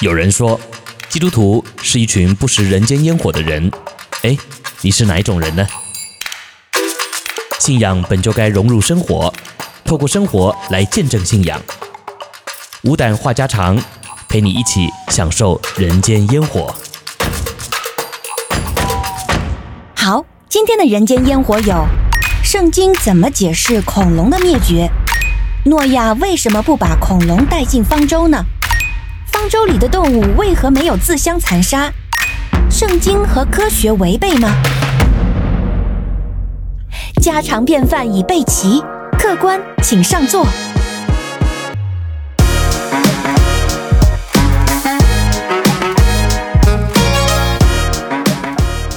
有人说，基督徒是一群不食人间烟火的人。哎，你是哪一种人呢？信仰本就该融入生活，透过生活来见证信仰。无胆话家常，陪你一起享受人间烟火。好，今天的人间烟火有：圣经怎么解释恐龙的灭绝？诺亚为什么不把恐龙带进方舟呢？方舟里的动物为何没有自相残杀？圣经和科学违背吗？家常便饭已备齐，客官请上座。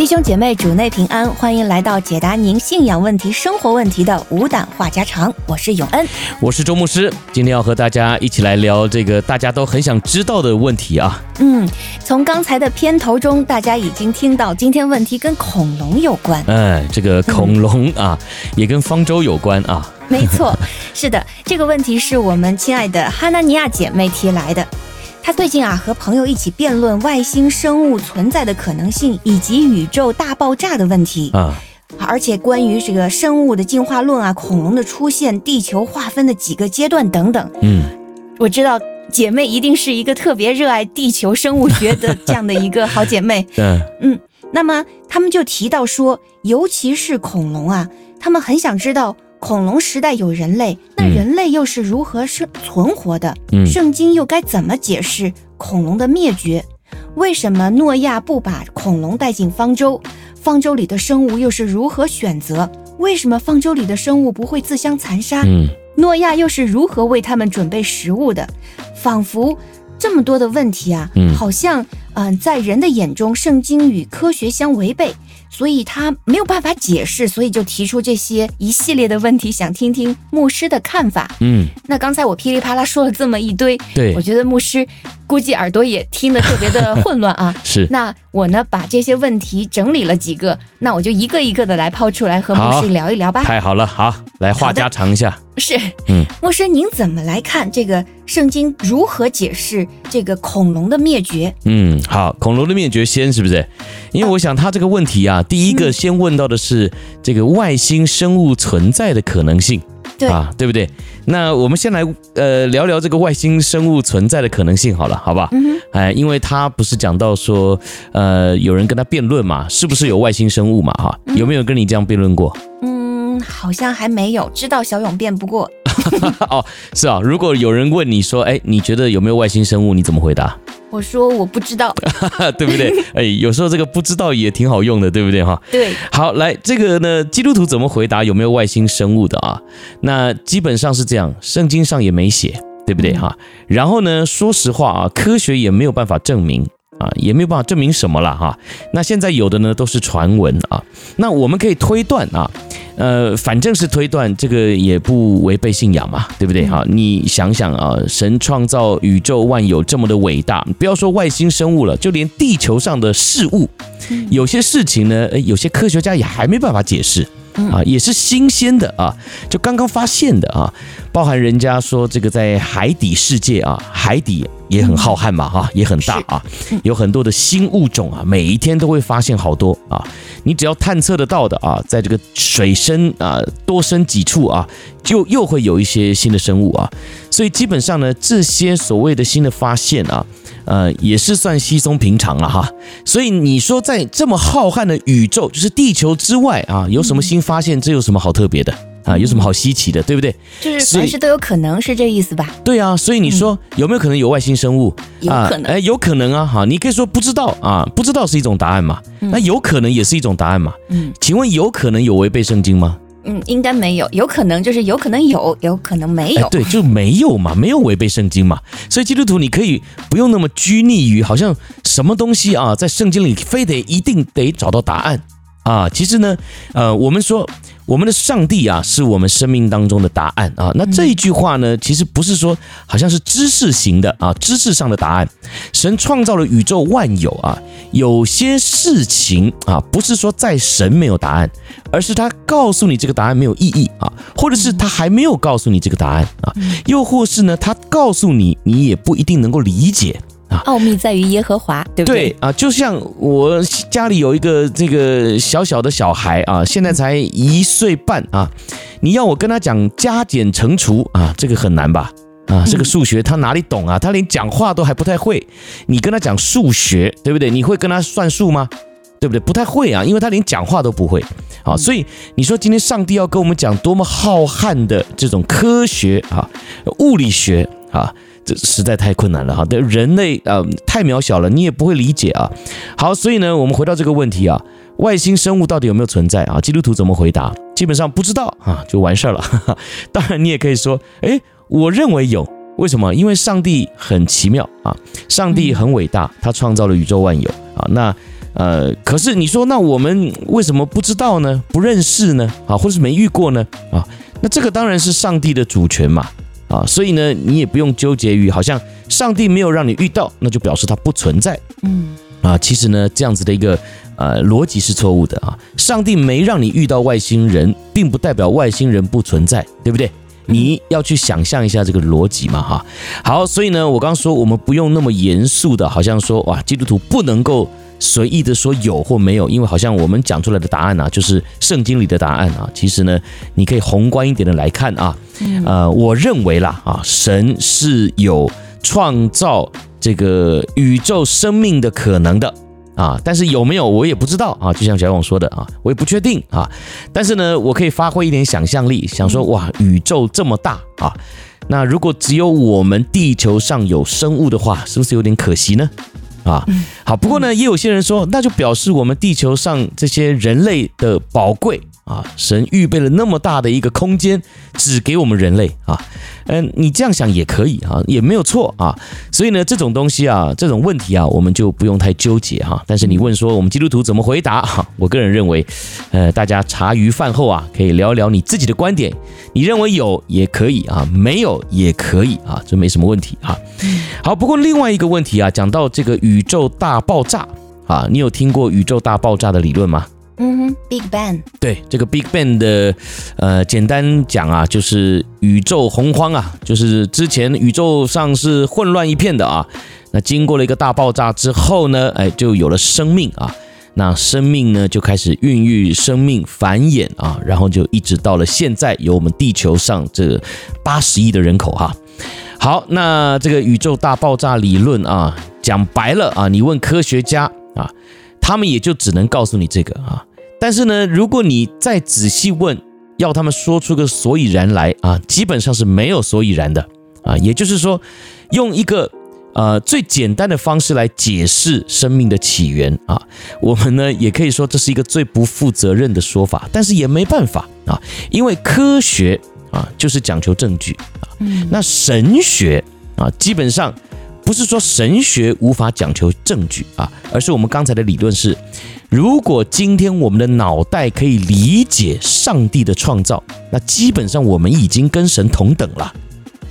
兄姐妹，主内平安，欢迎来到解答您信仰问题、生活问题的无胆话家常。我是永恩，我是周牧师，今天要和大家一起来聊这个大家都很想知道的问题啊。嗯，从刚才的片头中，大家已经听到今天问题跟恐龙有关。嗯，这个恐龙啊，嗯、也跟方舟有关啊。没错，是的，这个问题是我们亲爱的哈纳尼亚姐妹提来的。他最近啊，和朋友一起辩论外星生物存在的可能性，以及宇宙大爆炸的问题啊。而且关于这个生物的进化论啊，恐龙的出现，地球划分的几个阶段等等。嗯，我知道姐妹一定是一个特别热爱地球生物学的这样的一个好姐妹。嗯嗯，那么他们就提到说，尤其是恐龙啊，他们很想知道。恐龙时代有人类，那人类又是如何生存活的？嗯，圣经又该怎么解释恐龙的灭绝？为什么诺亚不把恐龙带进方舟？方舟里的生物又是如何选择？为什么方舟里的生物不会自相残杀？嗯，诺亚又是如何为他们准备食物的？仿佛这么多的问题啊，嗯，好像嗯，呃，在人的眼中，圣经与科学相违背。所以他没有办法解释，所以就提出这些一系列的问题，想听听牧师的看法。嗯，那刚才我噼里啪啦说了这么一堆，对，我觉得牧师估计耳朵也听得特别的混乱啊。是，那我呢把这些问题整理了几个，那我就一个一个的来抛出来和牧师聊一聊吧。太好了，好，来话家常一下。是，嗯，牧师您怎么来看这个圣经如何解释这个恐龙的灭绝？嗯，好，恐龙的灭绝先是不是？因为我想他这个问题啊，第一个先问到的是这个外星生物存在的可能性，对啊，对不对？那我们先来呃聊聊这个外星生物存在的可能性好了，好吧？嗯，哎，因为他不是讲到说呃有人跟他辩论嘛，是不是有外星生物嘛？哈，有没有跟你这样辩论过？嗯。好像还没有知道小勇辩不过 哦，是啊。如果有人问你说，哎，你觉得有没有外星生物？你怎么回答？我说我不知道，对不对？哎，有时候这个不知道也挺好用的，对不对？哈，对。好，来这个呢，基督徒怎么回答有没有外星生物的啊？那基本上是这样，圣经上也没写，对不对？哈、嗯。然后呢，说实话啊，科学也没有办法证明。啊，也没有办法证明什么了哈。那现在有的呢都是传闻啊。那我们可以推断啊，呃，反正是推断，这个也不违背信仰嘛，对不对哈？你想想啊，神创造宇宙万有这么的伟大，不要说外星生物了，就连地球上的事物，有些事情呢，有些科学家也还没办法解释。啊，也是新鲜的啊，就刚刚发现的啊，包含人家说这个在海底世界啊，海底也很浩瀚嘛，哈，也很大啊，有很多的新物种啊，每一天都会发现好多啊，你只要探测得到的啊，在这个水深啊多深几处啊，就又会有一些新的生物啊，所以基本上呢，这些所谓的新的发现啊。呃，也是算稀松平常了哈，所以你说在这么浩瀚的宇宙，就是地球之外啊，有什么新发现？这有什么好特别的啊？有什么好稀奇的，对不对？就是凡事都有可能，是这意思吧？对啊，所以你说有没有可能有外星生物？有可能，哎，有可能啊，哈，你可以说不知道啊，不知道是一种答案嘛，那有可能也是一种答案嘛。嗯，请问有可能有违背圣经吗？嗯，应该没有，有可能就是有可能有，有可能没有。哎，对，就没有嘛，没有违背圣经嘛。所以基督徒你可以不用那么拘泥于好像什么东西啊，在圣经里非得一定得找到答案啊。其实呢，呃，我们说。我们的上帝啊，是我们生命当中的答案啊。那这一句话呢，其实不是说好像是知识型的啊，知识上的答案。神创造了宇宙万有啊，有些事情啊，不是说在神没有答案，而是他告诉你这个答案没有意义啊，或者是他还没有告诉你这个答案啊，又或是呢，他告诉你，你也不一定能够理解啊。奥秘在于耶和华，对不对？对啊，就像我家里有一个这个小小的小孩啊，现在才一岁半啊，你要我跟他讲加减乘除啊，这个很难吧？啊，这个数学他哪里懂啊？他连讲话都还不太会，你跟他讲数学，对不对？你会跟他算数吗？对不对？不太会啊，因为他连讲话都不会啊。所以你说今天上帝要跟我们讲多么浩瀚的这种科学啊、物理学啊，这实在太困难了哈。对人类啊，太渺小了，你也不会理解啊。好，所以呢，我们回到这个问题啊，外星生物到底有没有存在啊？基督徒怎么回答？基本上不知道啊，就完事儿了。当然，你也可以说，诶，我认为有。为什么？因为上帝很奇妙啊，上帝很伟大，他创造了宇宙万有啊。那呃，可是你说，那我们为什么不知道呢？不认识呢？啊，或是没遇过呢？啊，那这个当然是上帝的主权嘛。啊，所以呢，你也不用纠结于好像上帝没有让你遇到，那就表示它不存在。嗯，啊，其实呢，这样子的一个呃逻辑是错误的啊。上帝没让你遇到外星人，并不代表外星人不存在，对不对？你要去想象一下这个逻辑嘛，哈，好，所以呢，我刚刚说我们不用那么严肃的，好像说哇，基督徒不能够随意的说有或没有，因为好像我们讲出来的答案啊，就是圣经里的答案啊。其实呢，你可以宏观一点的来看啊，呃，我认为啦啊，神是有创造这个宇宙生命的可能的。啊，但是有没有我也不知道啊，就像小勇说的啊，我也不确定啊。但是呢，我可以发挥一点想象力，想说哇，宇宙这么大啊，那如果只有我们地球上有生物的话，是不是有点可惜呢？啊，好，不过呢，也有些人说，那就表示我们地球上这些人类的宝贵。啊，神预备了那么大的一个空间，只给我们人类啊，嗯，你这样想也可以啊，也没有错啊。所以呢，这种东西啊，这种问题啊，我们就不用太纠结哈。但是你问说我们基督徒怎么回答哈？我个人认为，呃，大家茶余饭后啊，可以聊一聊你自己的观点。你认为有也可以啊，没有也可以啊，这没什么问题啊。好，不过另外一个问题啊，讲到这个宇宙大爆炸啊，你有听过宇宙大爆炸的理论吗？嗯哼，Big Bang。对，这个 Big Bang 的，呃，简单讲啊，就是宇宙洪荒啊，就是之前宇宙上是混乱一片的啊，那经过了一个大爆炸之后呢，哎，就有了生命啊，那生命呢就开始孕育生命繁衍啊，然后就一直到了现在，有我们地球上这八十亿的人口哈、啊。好，那这个宇宙大爆炸理论啊，讲白了啊，你问科学家啊，他们也就只能告诉你这个啊。但是呢，如果你再仔细问，要他们说出个所以然来啊，基本上是没有所以然的啊。也就是说，用一个呃最简单的方式来解释生命的起源啊，我们呢也可以说这是一个最不负责任的说法。但是也没办法啊，因为科学啊就是讲求证据啊。那神学啊，基本上不是说神学无法讲求证据啊，而是我们刚才的理论是。如果今天我们的脑袋可以理解上帝的创造，那基本上我们已经跟神同等了。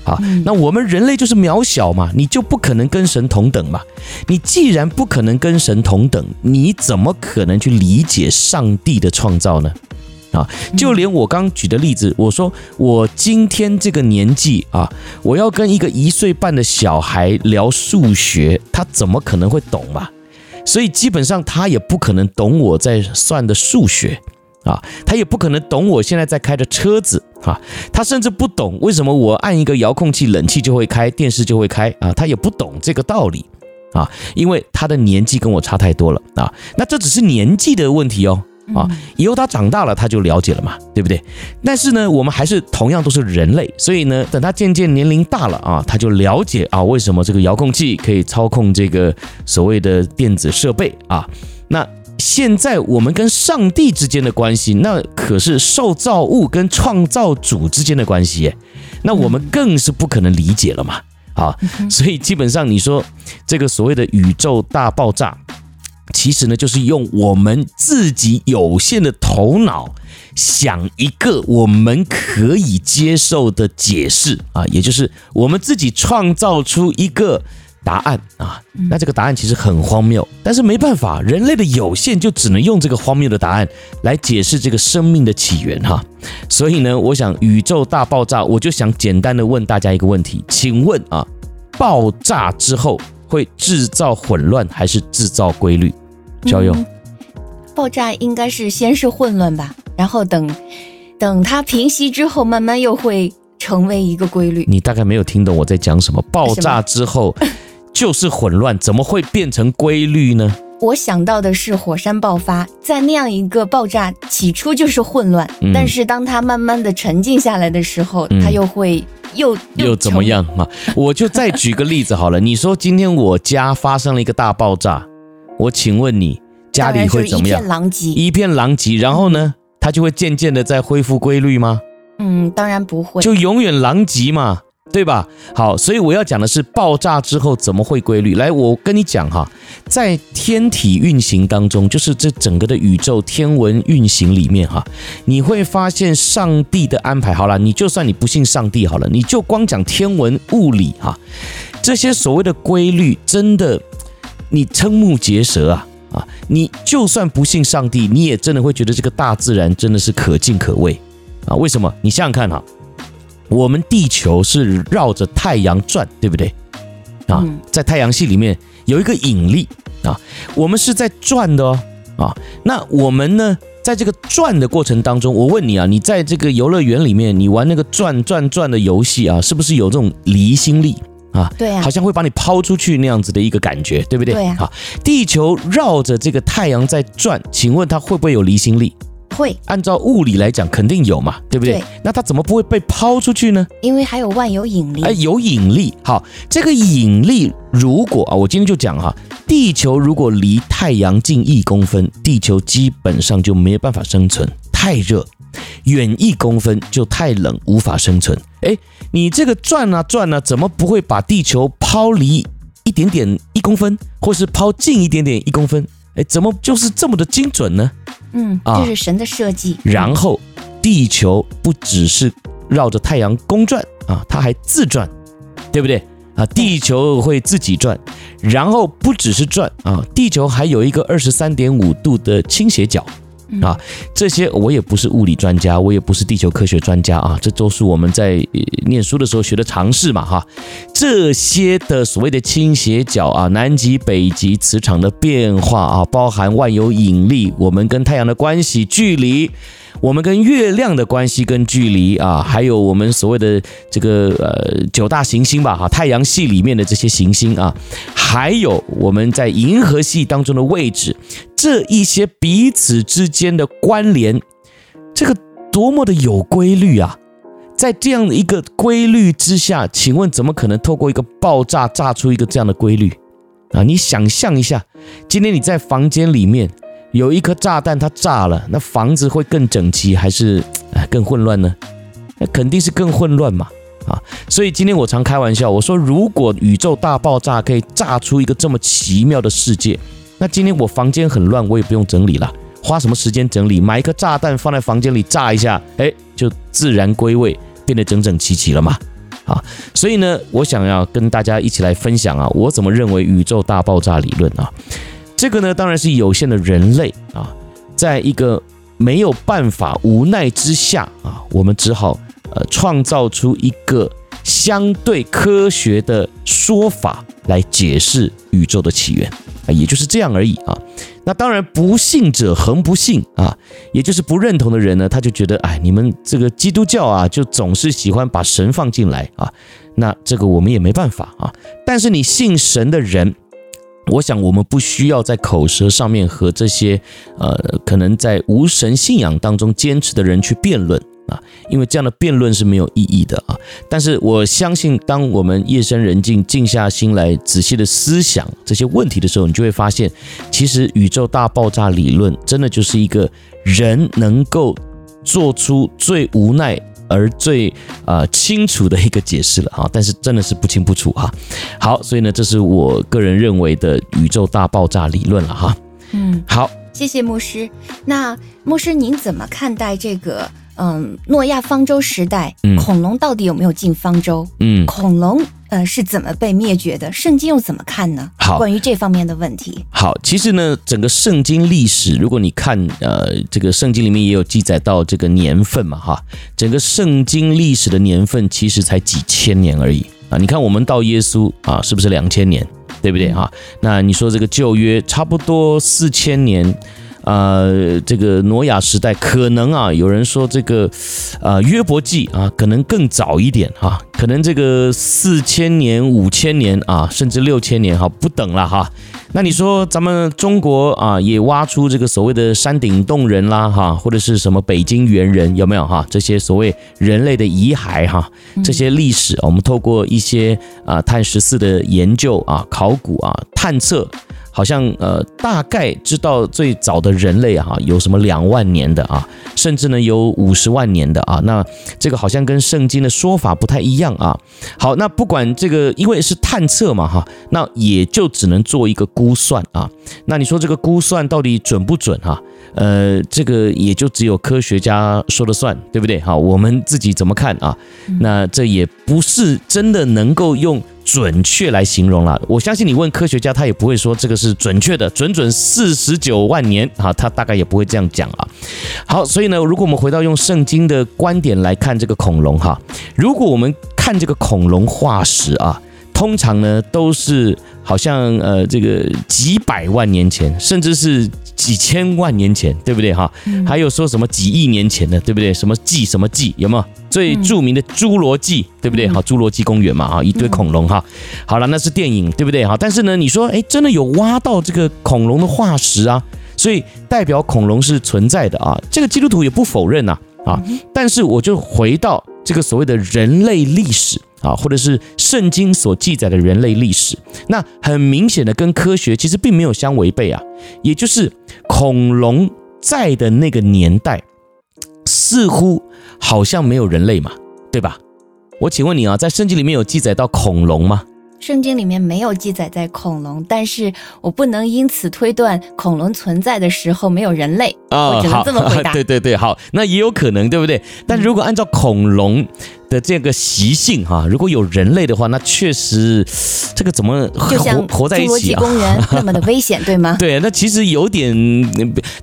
啊，那我们人类就是渺小嘛，你就不可能跟神同等嘛。你既然不可能跟神同等，你怎么可能去理解上帝的创造呢？啊，就连我刚举的例子，我说我今天这个年纪啊，我要跟一个一岁半的小孩聊数学，他怎么可能会懂嘛？所以基本上他也不可能懂我在算的数学啊，他也不可能懂我现在在开的车子啊，他甚至不懂为什么我按一个遥控器，冷气就会开，电视就会开啊，他也不懂这个道理啊，因为他的年纪跟我差太多了啊，那这只是年纪的问题哦。啊，以后他长大了，他就了解了嘛，对不对？但是呢，我们还是同样都是人类，所以呢，等他渐渐年龄大了啊，他就了解啊，为什么这个遥控器可以操控这个所谓的电子设备啊？那现在我们跟上帝之间的关系，那可是受造物跟创造主之间的关系耶，那我们更是不可能理解了嘛。啊，所以基本上你说这个所谓的宇宙大爆炸。其实呢，就是用我们自己有限的头脑想一个我们可以接受的解释啊，也就是我们自己创造出一个答案啊。那这个答案其实很荒谬，但是没办法，人类的有限就只能用这个荒谬的答案来解释这个生命的起源哈。所以呢，我想宇宙大爆炸，我就想简单的问大家一个问题，请问啊，爆炸之后会制造混乱还是制造规律？小勇、嗯，爆炸应该是先是混乱吧，然后等等它平息之后，慢慢又会成为一个规律。你大概没有听懂我在讲什么？爆炸之后 就是混乱，怎么会变成规律呢？我想到的是火山爆发，在那样一个爆炸起初就是混乱，嗯、但是当它慢慢的沉静下来的时候，嗯、它又会又又，又怎么样啊？我就再举个例子好了，你说今天我家发生了一个大爆炸，我请问你家里会怎么样？一片狼藉，一片狼藉，然后呢，它就会渐渐的在恢复规律吗？嗯，当然不会，就永远狼藉嘛。对吧？好，所以我要讲的是爆炸之后怎么会规律。来，我跟你讲哈，在天体运行当中，就是这整个的宇宙天文运行里面哈，你会发现上帝的安排。好了，你就算你不信上帝好了，你就光讲天文物理哈，这些所谓的规律，真的你瞠目结舌啊啊！你就算不信上帝，你也真的会觉得这个大自然真的是可敬可畏啊？为什么？你想想看哈。我们地球是绕着太阳转，对不对？啊，在太阳系里面有一个引力啊，我们是在转的哦啊。那我们呢，在这个转的过程当中，我问你啊，你在这个游乐园里面，你玩那个转转转的游戏啊，是不是有这种离心力啊？对啊，好像会把你抛出去那样子的一个感觉，对不对？对啊。好，地球绕着这个太阳在转，请问它会不会有离心力？会，按照物理来讲，肯定有嘛，对不对？对。那它怎么不会被抛出去呢？因为还有万有引力。哎，有引力。好，这个引力如果啊，我今天就讲哈，地球如果离太阳近一公分，地球基本上就没有办法生存，太热；远一公分就太冷，无法生存。哎，你这个转啊转啊，怎么不会把地球抛离一点点一公分，或是抛近一点点一公分？哎，怎么就是这么的精准呢？嗯，这是神的设计。啊，然后，地球不只是绕着太阳公转啊，它还自转，对不对啊？地球会自己转，然后不只是转啊，地球还有一个二十三点五度的倾斜角。啊，这些我也不是物理专家，我也不是地球科学专家啊，这都是我们在念书的时候学的常识嘛哈。这些的所谓的倾斜角啊，南极、北极磁场的变化啊，包含万有引力，我们跟太阳的关系、距离。我们跟月亮的关系跟距离啊，还有我们所谓的这个呃九大行星吧，哈，太阳系里面的这些行星啊，还有我们在银河系当中的位置，这一些彼此之间的关联，这个多么的有规律啊！在这样的一个规律之下，请问怎么可能透过一个爆炸炸出一个这样的规律啊？你想象一下，今天你在房间里面。有一颗炸弹，它炸了，那房子会更整齐还是更混乱呢？那肯定是更混乱嘛啊！所以今天我常开玩笑，我说如果宇宙大爆炸可以炸出一个这么奇妙的世界，那今天我房间很乱，我也不用整理了，花什么时间整理？买一颗炸弹放在房间里炸一下，哎，就自然归位，变得整整齐齐了嘛啊！所以呢，我想要跟大家一起来分享啊，我怎么认为宇宙大爆炸理论啊。这个呢，当然是有限的人类啊，在一个没有办法、无奈之下啊，我们只好呃创造出一个相对科学的说法来解释宇宙的起源啊，也就是这样而已啊。那当然，不信者恒不信啊，也就是不认同的人呢，他就觉得哎，你们这个基督教啊，就总是喜欢把神放进来啊。那这个我们也没办法啊。但是你信神的人。我想，我们不需要在口舌上面和这些呃，可能在无神信仰当中坚持的人去辩论啊，因为这样的辩论是没有意义的啊。但是我相信，当我们夜深人静，静下心来仔细的思想这些问题的时候，你就会发现，其实宇宙大爆炸理论真的就是一个人能够做出最无奈。而最呃清楚的一个解释了哈，但是真的是不清不楚哈。好，所以呢，这是我个人认为的宇宙大爆炸理论了哈。嗯，好，谢谢牧师。那牧师您怎么看待这个？嗯，诺亚方舟时代，恐龙到底有没有进方舟？嗯，恐龙呃是怎么被灭绝的？圣经又怎么看呢？好，关于这方面的问题。好，其实呢，整个圣经历史，如果你看呃，这个圣经里面也有记载到这个年份嘛，哈，整个圣经历史的年份其实才几千年而已啊。你看我们到耶稣啊，是不是两千年？对对不对哈？那你说这个旧约差不多四千年。呃，这个挪亚时代可能啊，有人说这个，呃，约伯记啊，可能更早一点哈，可能这个四千年、五千年啊，甚至六千年哈，不等了哈。那你说咱们中国啊，也挖出这个所谓的山顶洞人啦哈，或者是什么北京猿人有没有哈？这些所谓人类的遗骸哈，这些历史，我们透过一些啊碳十四的研究啊、考古啊、探测。好像呃，大概知道最早的人类啊，有什么两万年的啊，甚至呢有五十万年的啊。那这个好像跟圣经的说法不太一样啊。好，那不管这个，因为是探测嘛哈，那也就只能做一个估算啊。那你说这个估算到底准不准哈？呃，这个也就只有科学家说了算，对不对？好，我们自己怎么看啊？那这也不是真的能够用。准确来形容了，我相信你问科学家，他也不会说这个是准确的，准准四十九万年啊，他大概也不会这样讲啊。好，所以呢，如果我们回到用圣经的观点来看这个恐龙哈，如果我们看这个恐龙化石啊，通常呢都是好像呃这个几百万年前，甚至是。几千万年前，对不对哈？还有说什么几亿年前的，对不对？什么纪什么纪，有没有最著名的侏罗纪，对不对？好，侏罗纪公园嘛，啊，一堆恐龙哈。好了，那是电影，对不对哈？但是呢，你说，哎，真的有挖到这个恐龙的化石啊，所以代表恐龙是存在的啊。这个基督徒也不否认呐，啊。但是我就回到这个所谓的人类历史。啊，或者是圣经所记载的人类历史，那很明显的跟科学其实并没有相违背啊。也就是恐龙在的那个年代，似乎好像没有人类嘛，对吧？我请问你啊，在圣经里面有记载到恐龙吗？圣经里面没有记载在恐龙，但是我不能因此推断恐龙存在的时候没有人类啊。我只能这么回答。对对对，好，那也有可能，对不对？但如果按照恐龙的这个习性哈，如果有人类的话，那确实这个怎么就像活在一起啊？那么的危险，对吗？对，那其实有点，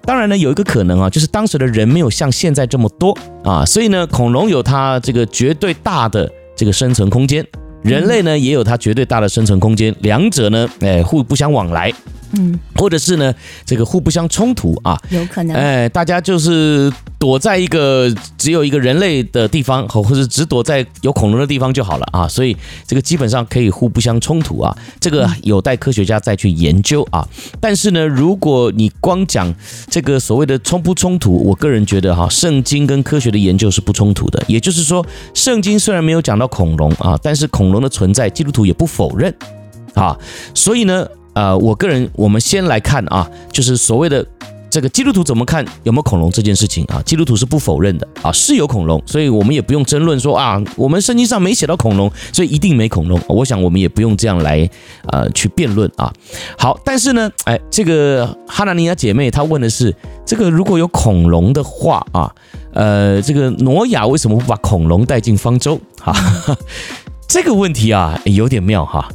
当然呢，有一个可能啊，就是当时的人没有像现在这么多啊，所以呢，恐龙有它这个绝对大的这个生存空间。人类呢，也有它绝对大的生存空间，两者呢，哎，互不相往来。嗯，或者是呢，这个互不相冲突啊，有可能，哎，大家就是躲在一个只有一个人类的地方，或或者只躲在有恐龙的地方就好了啊，所以这个基本上可以互不相冲突啊，这个有待科学家再去研究啊。但是呢，如果你光讲这个所谓的冲不冲突，我个人觉得哈，圣经跟科学的研究是不冲突的，也就是说，圣经虽然没有讲到恐龙啊，但是恐龙的存在，基督徒也不否认啊，所以呢。呃，我个人，我们先来看啊，就是所谓的这个基督徒怎么看有没有恐龙这件事情啊？基督徒是不否认的啊，是有恐龙，所以我们也不用争论说啊，我们圣经上没写到恐龙，所以一定没恐龙。我想我们也不用这样来呃去辩论啊。好，但是呢，哎，这个哈拿尼亚姐妹她问的是，这个如果有恐龙的话啊，呃，这个挪亚为什么不把恐龙带进方舟？哈，这个问题啊有点妙哈。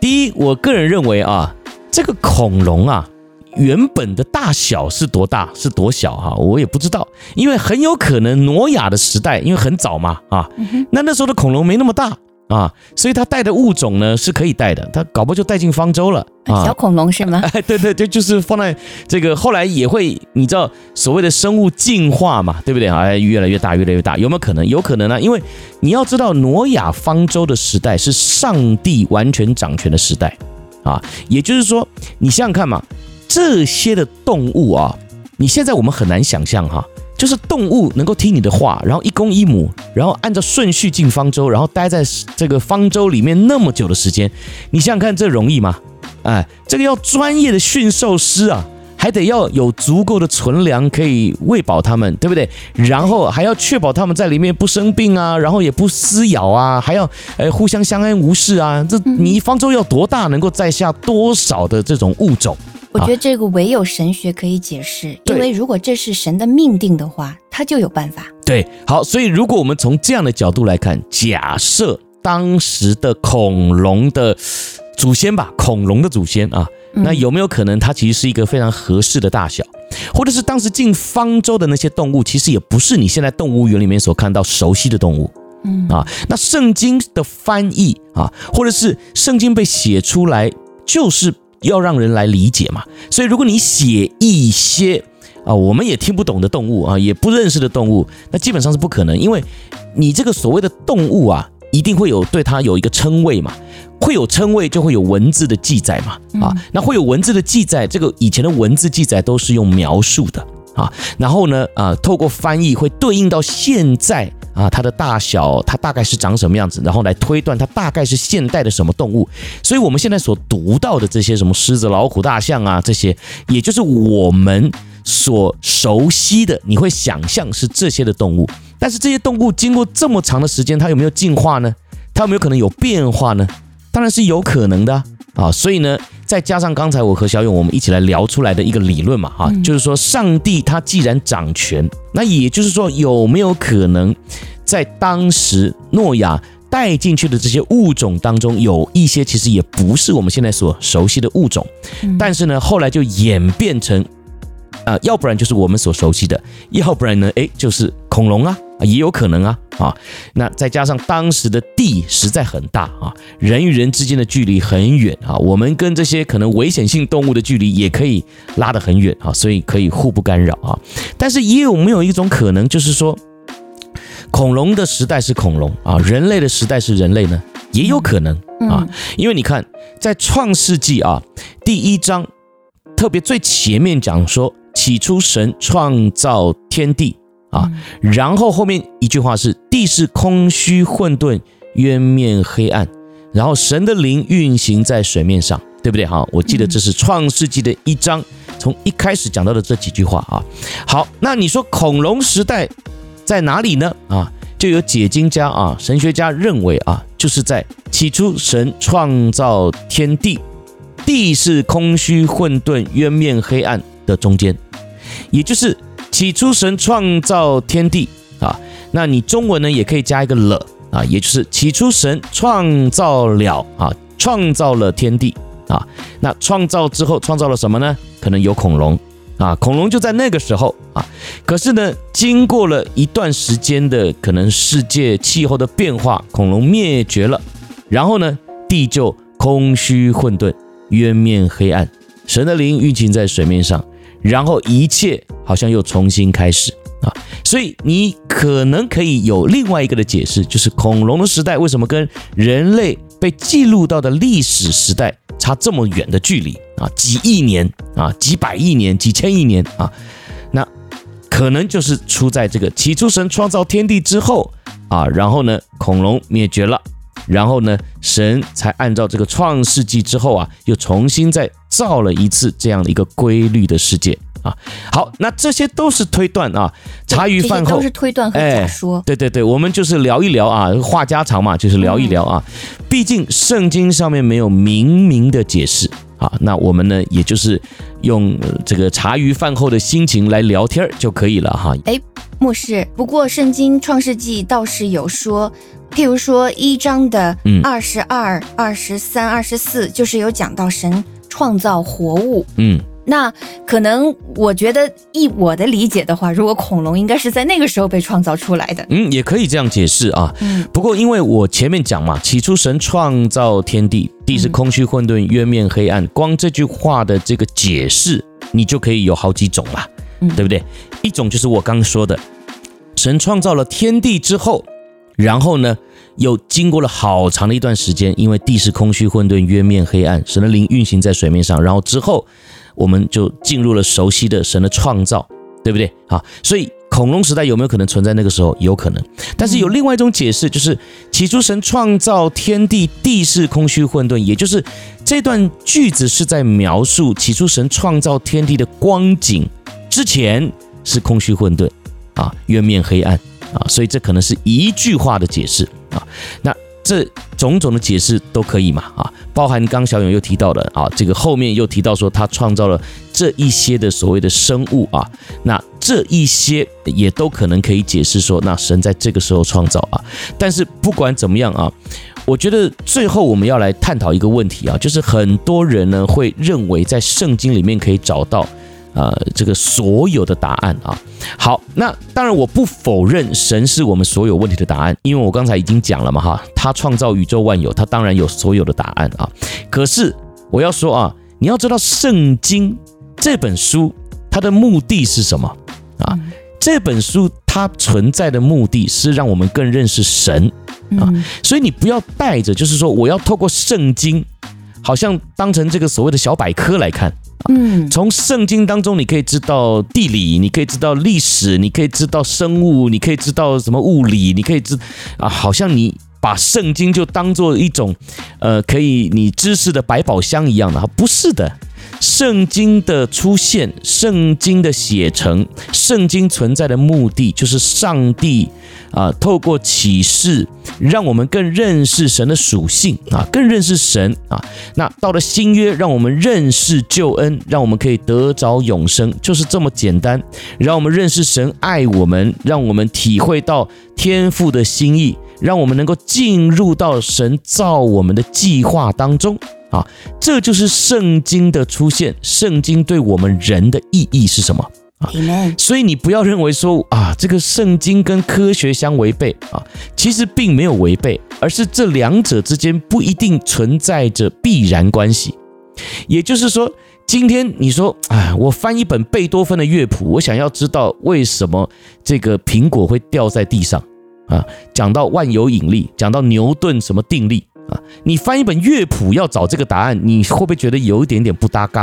第一，我个人认为啊。这个恐龙啊，原本的大小是多大，是多小哈、啊？我也不知道，因为很有可能挪亚的时代，因为很早嘛啊，那那时候的恐龙没那么大啊，所以它带的物种呢是可以带的，它搞不就带进方舟了啊。小恐龙是吗？哎，对对对，就是放在这个后来也会，你知道所谓的生物进化嘛，对不对啊？哎，越来越大，越来越大，有没有可能？有可能呢、啊，因为你要知道，挪亚方舟的时代是上帝完全掌权的时代。啊，也就是说，你想想看嘛，这些的动物啊，你现在我们很难想象哈，就是动物能够听你的话，然后一公一母，然后按照顺序进方舟，然后待在这个方舟里面那么久的时间，你想想看，这容易吗？哎，这个要专业的驯兽师啊。还得要有足够的存粮可以喂饱它们，对不对？然后还要确保它们在里面不生病啊，然后也不撕咬啊，还要呃互相相安无事啊。这你方舟要多大，能够载下多少的这种物种？我觉得这个唯有神学可以解释，因为如果这是神的命定的话，他就有办法。对，好，所以如果我们从这样的角度来看，假设当时的恐龙的祖先吧，恐龙的祖先啊。那有没有可能它其实是一个非常合适的大小，或者是当时进方舟的那些动物，其实也不是你现在动物园里面所看到熟悉的动物，嗯啊，那圣经的翻译啊，或者是圣经被写出来，就是要让人来理解嘛。所以如果你写一些啊我们也听不懂的动物啊，也不认识的动物，那基本上是不可能，因为你这个所谓的动物啊，一定会有对它有一个称谓嘛。会有称谓，就会有文字的记载嘛，啊，那会有文字的记载，这个以前的文字记载都是用描述的啊，然后呢，啊，透过翻译会对应到现在啊，它的大小，它大概是长什么样子，然后来推断它大概是现代的什么动物，所以我们现在所读到的这些什么狮子、老虎、大象啊，这些，也就是我们所熟悉的，你会想象是这些的动物，但是这些动物经过这么长的时间，它有没有进化呢？它有没有可能有变化呢？当然是有可能的啊，所以呢，再加上刚才我和小勇我们一起来聊出来的一个理论嘛，哈，就是说上帝他既然掌权，那也就是说有没有可能在当时诺亚带进去的这些物种当中，有一些其实也不是我们现在所熟悉的物种，但是呢，后来就演变成。啊，要不然就是我们所熟悉的，要不然呢，哎，就是恐龙啊，也有可能啊，啊，那再加上当时的地实在很大啊，人与人之间的距离很远啊，我们跟这些可能危险性动物的距离也可以拉得很远啊，所以可以互不干扰啊。但是也有没有一种可能，就是说，恐龙的时代是恐龙啊，人类的时代是人类呢？也有可能啊，因为你看，在创世纪啊第一章，特别最前面讲说。起初，神创造天地啊，然后后面一句话是“地是空虚混沌，渊面黑暗”，然后神的灵运行在水面上，对不对？哈，我记得这是创世纪的一章，从一开始讲到的这几句话啊。好，那你说恐龙时代在哪里呢？啊，就有解经家啊、神学家认为啊，就是在起初神创造天地，地是空虚混沌，渊面黑暗。的中间，也就是起初神创造天地啊，那你中文呢也可以加一个了啊，也就是起初神创造了啊，创造了天地啊，那创造之后创造了什么呢？可能有恐龙啊，恐龙就在那个时候啊，可是呢，经过了一段时间的可能世界气候的变化，恐龙灭绝了，然后呢，地就空虚混沌，渊面黑暗，神的灵运行在水面上。然后一切好像又重新开始啊，所以你可能可以有另外一个的解释，就是恐龙的时代为什么跟人类被记录到的历史时代差这么远的距离啊？几亿年啊，几百亿年，几千亿年啊？那可能就是出在这个起初神创造天地之后啊，然后呢，恐龙灭绝了。然后呢，神才按照这个创世纪之后啊，又重新再造了一次这样的一个规律的世界啊。好，那这些都是推断啊，茶余饭后都是推断和假说。哎，对对对，我们就是聊一聊啊，话家常嘛，就是聊一聊啊。毕竟圣经上面没有明明的解释啊，那我们呢，也就是用这个茶余饭后的心情来聊天就可以了哈。哎，牧师，不过圣经创世纪倒是有说。譬如说一章的二十二、二十三、二十四，就是有讲到神创造活物。嗯，那可能我觉得以我的理解的话，如果恐龙应该是在那个时候被创造出来的。嗯，也可以这样解释啊。嗯，不过因为我前面讲嘛，起初神创造天地，地是空虚混沌，渊面黑暗。光这句话的这个解释，你就可以有好几种了，嗯，对不对？一种就是我刚刚说的，神创造了天地之后。然后呢，又经过了好长的一段时间，因为地是空虚混沌，渊面黑暗，神的灵运行在水面上。然后之后，我们就进入了熟悉的神的创造，对不对？啊，所以恐龙时代有没有可能存在那个时候？有可能。但是有另外一种解释，就是起初神创造天地，地是空虚混沌，也就是这段句子是在描述起初神创造天地的光景之前是空虚混沌，啊，渊面黑暗。啊，所以这可能是一句话的解释啊，那这种种的解释都可以嘛啊，包含刚小勇又提到的啊，这个后面又提到说他创造了这一些的所谓的生物啊，那这一些也都可能可以解释说，那神在这个时候创造啊，但是不管怎么样啊，我觉得最后我们要来探讨一个问题啊，就是很多人呢会认为在圣经里面可以找到。呃，这个所有的答案啊，好，那当然我不否认神是我们所有问题的答案，因为我刚才已经讲了嘛哈，他创造宇宙万有，他当然有所有的答案啊。可是我要说啊，你要知道圣经这本书它的目的是什么啊？嗯、这本书它存在的目的是让我们更认识神啊，嗯、所以你不要带着就是说我要透过圣经，好像当成这个所谓的小百科来看。嗯，从圣经当中，你可以知道地理，你可以知道历史，你可以知道生物，你可以知道什么物理，你可以知啊，好像你把圣经就当做一种，呃，可以你知识的百宝箱一样的，不是的。圣经的出现，圣经的写成，圣经存在的目的，就是上帝啊，透过启示，让我们更认识神的属性啊，更认识神啊。那到了新约，让我们认识救恩，让我们可以得着永生，就是这么简单。让我们认识神爱我们，让我们体会到天父的心意，让我们能够进入到神造我们的计划当中。啊，这就是圣经的出现。圣经对我们人的意义是什么啊所以你不要认为说啊，这个圣经跟科学相违背啊，其实并没有违背，而是这两者之间不一定存在着必然关系。也就是说，今天你说，啊，我翻一本贝多芬的乐谱，我想要知道为什么这个苹果会掉在地上啊？讲到万有引力，讲到牛顿什么定律。啊，你翻一本乐谱要找这个答案，你会不会觉得有一点点不搭嘎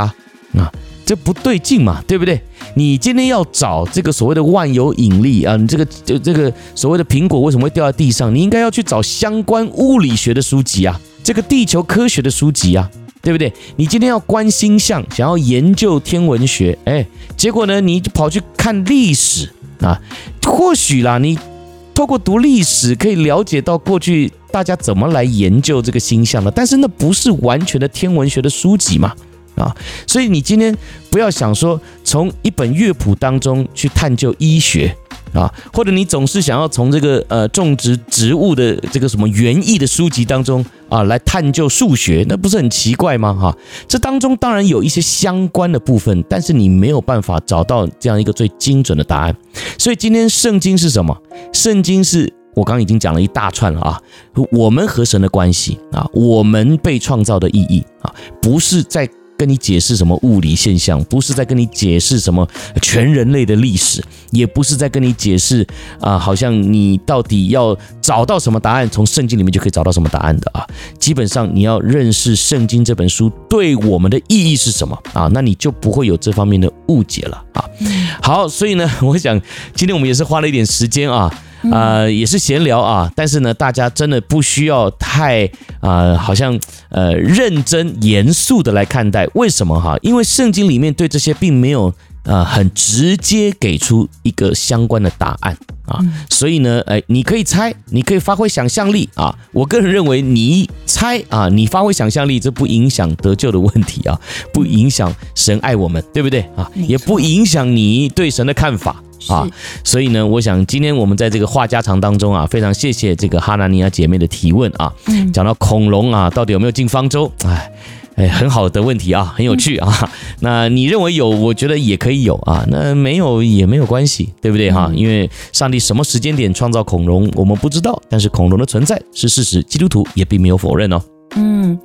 啊？这不对劲嘛，对不对？你今天要找这个所谓的万有引力啊，你这个这这个所谓的苹果为什么会掉在地上？你应该要去找相关物理学的书籍啊，这个地球科学的书籍啊，对不对？你今天要观星象，想要研究天文学，哎，结果呢，你跑去看历史啊，或许啦，你。透过读历史可以了解到过去大家怎么来研究这个星象的，但是那不是完全的天文学的书籍嘛，啊，所以你今天不要想说从一本乐谱当中去探究医学。啊，或者你总是想要从这个呃种植植物的这个什么园艺的书籍当中啊来探究数学，那不是很奇怪吗？哈，这当中当然有一些相关的部分，但是你没有办法找到这样一个最精准的答案。所以今天圣经是什么？圣经是我刚刚已经讲了一大串了啊，我们和神的关系啊，我们被创造的意义啊，不是在。跟你解释什么物理现象，不是在跟你解释什么全人类的历史，也不是在跟你解释啊、好像你到底要找到什么答案，从圣经里面就可以找到什么答案的啊。基本上你要认识圣经这本书对我们的意义是什么啊，那你就不会有这方面的误解了啊。好，所以呢，我想今天我们也是花了一点时间啊。啊、呃，也是闲聊啊，但是呢，大家真的不需要太啊、呃，好像呃认真严肃的来看待。为什么哈？因为圣经里面对这些并没有啊、呃、很直接给出一个相关的答案啊，所以呢，哎，你可以猜，你可以发挥想象力啊。我个人认为，你猜啊，你发挥想象力，这不影响得救的问题啊，不影响神爱我们，对不对啊？也不影响你对神的看法。啊，所以呢，我想今天我们在这个话家常当中啊，非常谢谢这个哈纳尼亚姐妹的提问啊。嗯，讲到恐龙啊，到底有没有进方舟？哎，哎，很好的问题啊，很有趣啊。那你认为有，我觉得也可以有啊。那没有也没有关系，对不对哈？因为上帝什么时间点创造恐龙，我们不知道，但是恐龙的存在是事实，基督徒也并没有否认哦。嗯，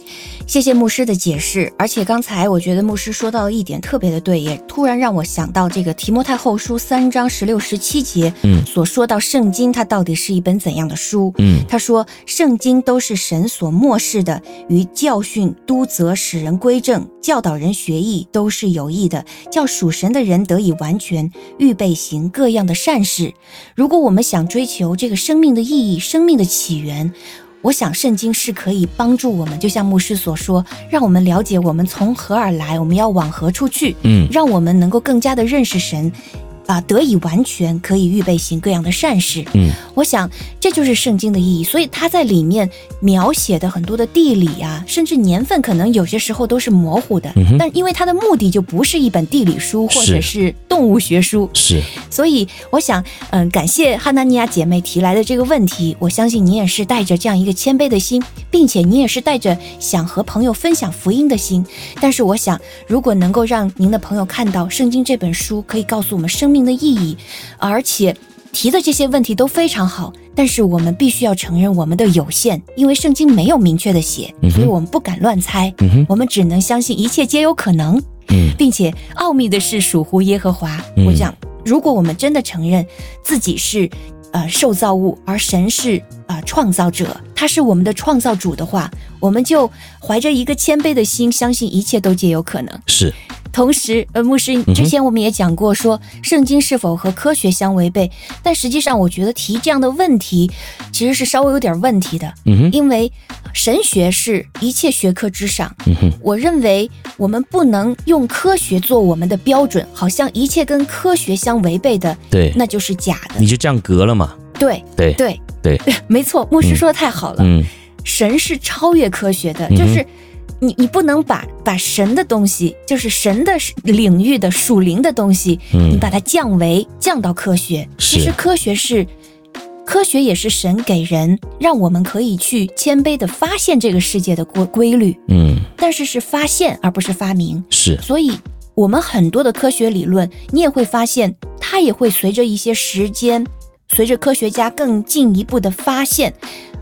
谢谢牧师的解释。而且刚才我觉得牧师说到一点特别的对，也突然让我想到这个提摩太后书三章十六十七节，嗯，所说到圣经它到底是一本怎样的书？嗯，他说圣经都是神所漠视的，与教训、督责、使人归正、教导人学艺，都是有益的，叫属神的人得以完全，预备行各样的善事。如果我们想追求这个生命的意义、生命的起源，我想圣经是可以帮助我们，就像牧师所说，让我们了解我们从何而来，我们要往何处去。嗯，让我们能够更加的认识神。啊，得以完全可以预备行各样的善事。嗯，我想这就是圣经的意义。所以他在里面描写的很多的地理啊，甚至年份，可能有些时候都是模糊的。嗯，但因为它的目的就不是一本地理书或者是动物学书，是。所以我想，嗯，感谢哈拿尼亚姐妹提来的这个问题。我相信你也是带着这样一个谦卑的心，并且你也是带着想和朋友分享福音的心。但是我想，如果能够让您的朋友看到圣经这本书，可以告诉我们生命的意义，而且提的这些问题都非常好，但是我们必须要承认我们的有限，因为圣经没有明确的写，所以我们不敢乱猜。嗯，我们只能相信一切皆有可能。嗯，并且奥秘的是属乎耶和华。嗯我想，如果我们真的承认自己是呃受造物，而神是呃创造者，他是我们的创造主的话，我们就怀着一个谦卑的心，相信一切都皆有可能。是。同时，呃，牧师之前我们也讲过说，说圣经是否和科学相违背？但实际上，我觉得提这样的问题其实是稍微有点问题的。因为神学是一切学科之上。我认为我们不能用科学做我们的标准，好像一切跟科学相违背的，对，那就是假的。你就这样隔了嘛？对对对对，没错，牧师说的太好了。嗯，神是超越科学的，嗯就是。你你不能把把神的东西，就是神的领域的属灵的东西，嗯，你把它降维降到科学。是其实科学是科学，也是神给人让我们可以去谦卑的发现这个世界的规规律。嗯，但是是发现而不是发明。是，所以我们很多的科学理论，你也会发现，它也会随着一些时间，随着科学家更进一步的发现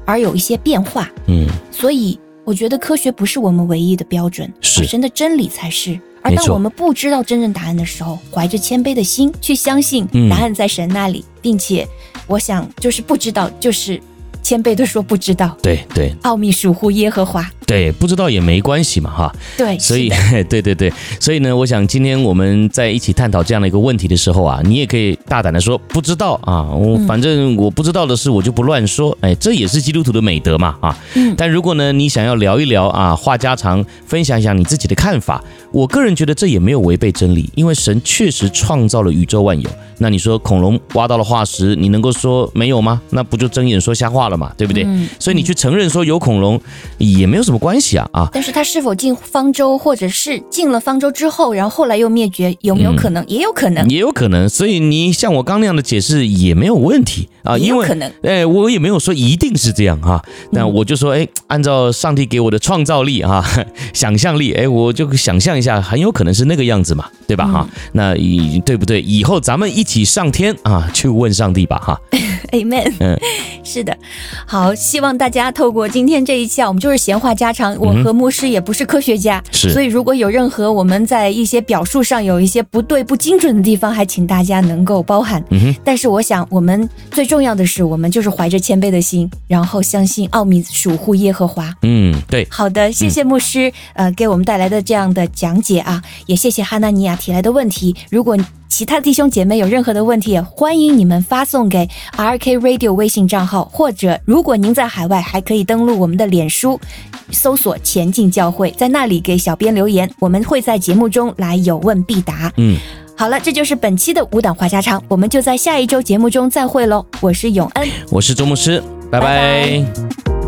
而有一些变化。嗯，所以。我觉得科学不是我们唯一的标准，是神的真理才是。而当我们不知道真正答案的时候，怀着谦卑的心去相信答案在神那里，嗯、并且，我想就是不知道，就是谦卑的说不知道。对对，奥秘属乎耶和华。对，不知道也没关系嘛，哈。对，所以，对对对，所以呢，我想今天我们在一起探讨这样的一个问题的时候啊，你也可以大胆的说不知道啊，我反正我不知道的事我就不乱说，哎，这也是基督徒的美德嘛，啊。嗯。但如果呢，你想要聊一聊啊，话家常，分享一下你自己的看法，我个人觉得这也没有违背真理，因为神确实创造了宇宙万有。那你说恐龙挖到了化石，你能够说没有吗？那不就睁眼说瞎话了嘛，对不对？嗯。所以你去承认说有恐龙，也没有什么关系啊啊！但是他是否进方舟，或者是进了方舟之后，然后后来又灭绝，有没有可能？嗯、也有可能，也有可能。所以你像我刚那样的解释也没有问题啊，因为可能，哎，我也没有说一定是这样哈、啊。那我就说，哎，按照上帝给我的创造力啊，想象力，哎，我就想象一下，很有可能是那个样子嘛，对吧？哈、嗯，那以对不对？以后咱们一起上天啊，去问上帝吧，哈。Amen。嗯，是的。好，希望大家透过今天这一期啊，我们就是闲话家常。我和牧师也不是科学家，是，所以如果有任何我们在一些表述上有一些不对、不精准的地方，还请大家能够包涵。嗯哼。但是我想，我们最重要的是，我们就是怀着谦卑的心，然后相信奥秘守护耶和华。嗯，对。好的，谢谢牧师，嗯、呃，给我们带来的这样的讲解啊，也谢谢哈纳尼亚提来的问题。如果其他弟兄姐妹有任何的问题，也欢迎你们发送给 RK Radio 微信账号，或者如果您在海外，还可以登录我们的脸书，搜索“前进教会”，在那里给小编留言，我们会在节目中来有问必答。嗯，好了，这就是本期的五档话家常，我们就在下一周节目中再会喽。我是永恩，我是周牧师，拜拜。拜拜。